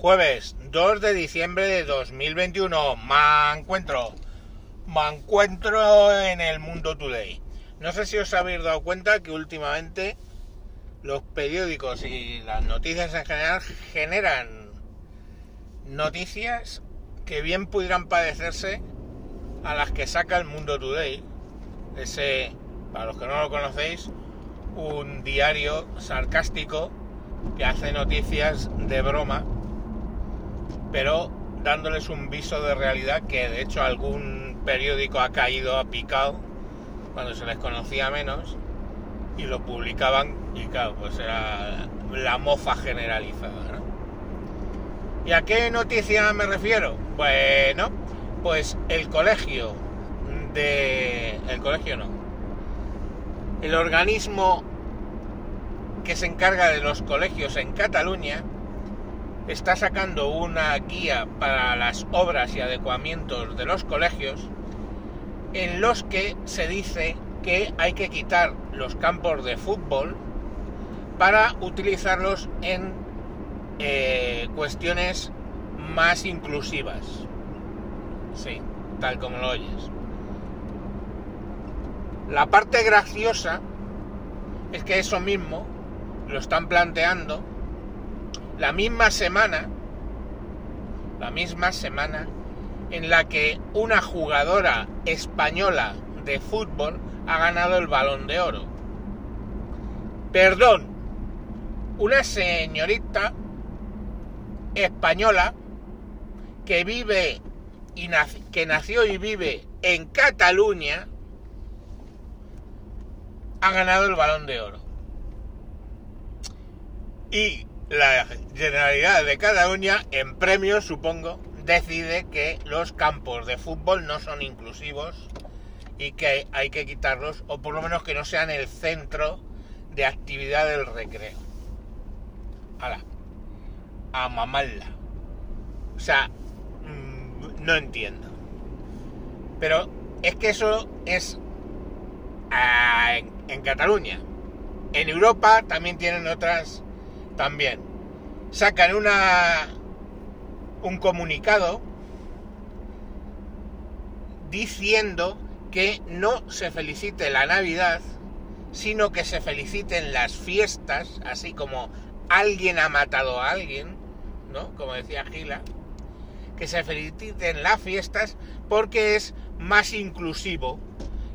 Jueves 2 de diciembre de 2021. Me encuentro. Me encuentro en el Mundo Today. No sé si os habéis dado cuenta que últimamente los periódicos y las noticias en general generan noticias que bien pudieran padecerse a las que saca el Mundo Today. Ese, para los que no lo conocéis, un diario sarcástico que hace noticias de broma, pero dándoles un viso de realidad que de hecho algún periódico ha caído, ha picado, cuando se les conocía menos, y lo publicaban y claro, pues era la mofa generalizada. ¿no? ¿Y a qué noticia me refiero? Bueno, pues el colegio de... El colegio no. El organismo que se encarga de los colegios en Cataluña está sacando una guía para las obras y adecuamientos de los colegios en los que se dice que hay que quitar los campos de fútbol para utilizarlos en eh, cuestiones más inclusivas. Sí, tal como lo oyes. La parte graciosa es que eso mismo lo están planteando la misma semana, la misma semana en la que una jugadora española de fútbol ha ganado el balón de oro. Perdón, una señorita española que vive y que nació y vive en Cataluña ha ganado el balón de oro. Y la Generalidad de Cataluña, en premios supongo, decide que los campos de fútbol no son inclusivos y que hay que quitarlos, o por lo menos que no sean el centro de actividad del recreo. A mamarla. O sea, mmm, no entiendo. Pero es que eso es ah, en Cataluña. En Europa también tienen otras, también. Sacan una un comunicado diciendo que no se felicite la Navidad, sino que se feliciten las fiestas, así como alguien ha matado a alguien, ¿no? Como decía Gila, que se feliciten las fiestas porque es más inclusivo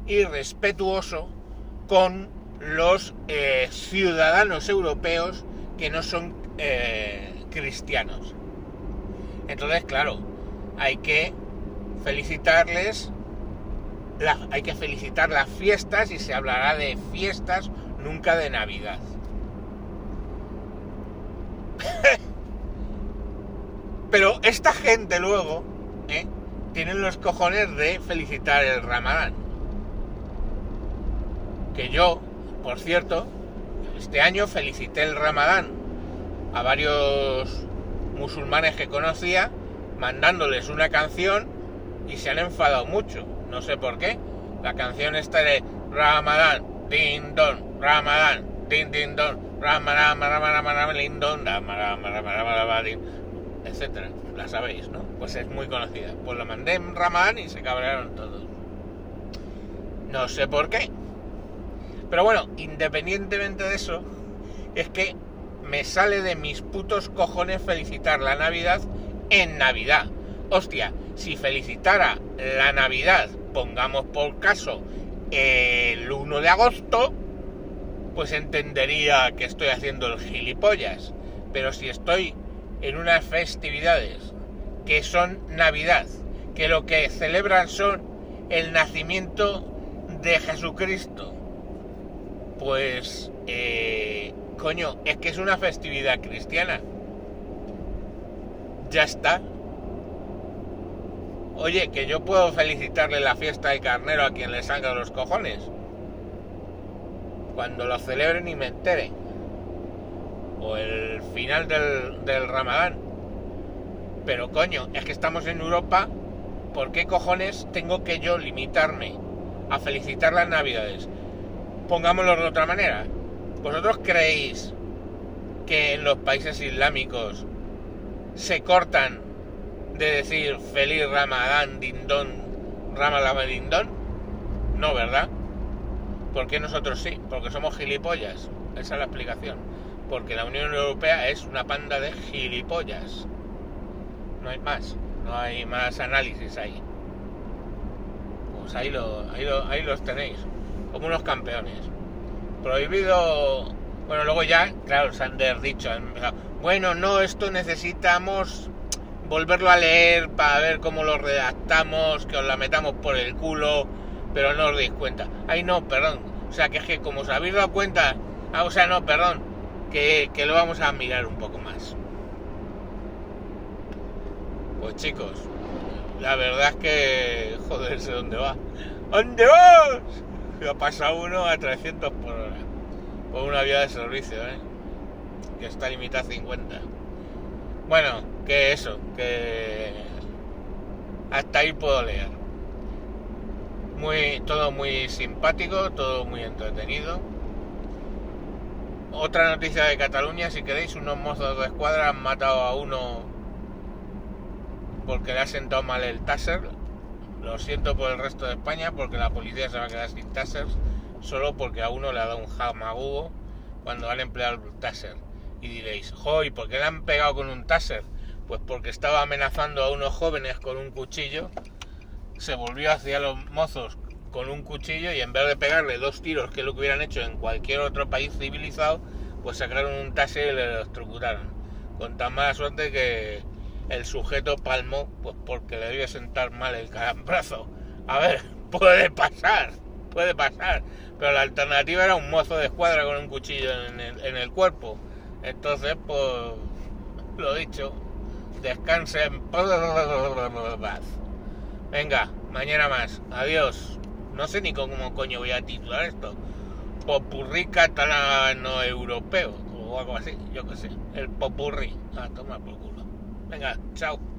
y respetuoso con los eh, ciudadanos europeos que no son eh, cristianos. Entonces, claro, hay que felicitarles, la, hay que felicitar las fiestas y se hablará de fiestas, nunca de Navidad. Pero esta gente luego ¿eh? tienen los cojones de felicitar el Ramadán. Que yo, por cierto, este año felicité el Ramadán a varios musulmanes que conocía mandándoles una canción y se han enfadado mucho. No sé por qué. La canción está de Ramadán, din don, Ramadán, din din don, Ramadán, Ramadán, don, etcétera. La sabéis, ¿no? Pues es muy conocida. Pues la mandé en Ramadán y se cabrearon todos. No sé por qué. Pero bueno, independientemente de eso, es que me sale de mis putos cojones felicitar la Navidad en Navidad. Hostia, si felicitara la Navidad, pongamos por caso, el 1 de agosto, pues entendería que estoy haciendo el gilipollas. Pero si estoy en unas festividades que son Navidad, que lo que celebran son el nacimiento de Jesucristo, pues eh, Coño, es que es una festividad cristiana. Ya está. Oye, que yo puedo felicitarle la fiesta de carnero a quien le salga los cojones. Cuando lo celebren y me entere. O el final del, del ramadán. Pero coño, es que estamos en Europa. ¿Por qué cojones tengo que yo limitarme a felicitar las navidades? Pongámoslo de otra manera ¿Vosotros creéis que en los países islámicos se cortan de decir feliz Ramadán, dindón, Ramadán, dindón? No, ¿verdad? ¿Por qué nosotros sí? Porque somos gilipollas. Esa es la explicación. Porque la Unión Europea es una panda de gilipollas. No hay más. No hay más análisis ahí. Pues ahí, ahí, lo, ahí los tenéis. Como unos campeones. Prohibido... Bueno, luego ya, claro, se han dicho, bueno, no, esto necesitamos volverlo a leer para ver cómo lo redactamos, que os la metamos por el culo, pero no os deis cuenta. Ay, no, perdón. O sea, que es que como os habéis dado cuenta, ah, o sea, no, perdón, que, que lo vamos a mirar un poco más. Pues chicos, la verdad es que, joder, sé dónde va. ¿Dónde vas? Ha pasado uno a 300 por hora. Por una vía de servicio, ¿eh? Que está limitada a 50. Bueno, que eso, que hasta ahí puedo leer. Muy, todo muy simpático, todo muy entretenido. Otra noticia de Cataluña, si queréis, unos mozos de escuadra han matado a uno porque le ha sentado mal el taser. Lo siento por el resto de España porque la policía se va a quedar sin tasers solo porque a uno le ha dado un jamagugo cuando han empleado el taser. Y diréis, joy, ¿por qué le han pegado con un taser? Pues porque estaba amenazando a unos jóvenes con un cuchillo, se volvió hacia los mozos con un cuchillo y en vez de pegarle dos tiros, que lo que hubieran hecho en cualquier otro país civilizado, pues sacaron un taser y le electrocutaron. Con tan mala suerte que el sujeto palmó, pues porque le debía sentar mal el calambrazo. A ver, puede pasar, puede pasar. Pero la alternativa era un mozo de escuadra con un cuchillo en el, en el cuerpo. Entonces, pues, lo dicho, descansen. Venga, mañana más. Adiós. No sé ni cómo coño voy a titular esto. Popurrí catalano europeo o algo así, yo qué sé. El popurrí. Ah, toma. Venga, chao.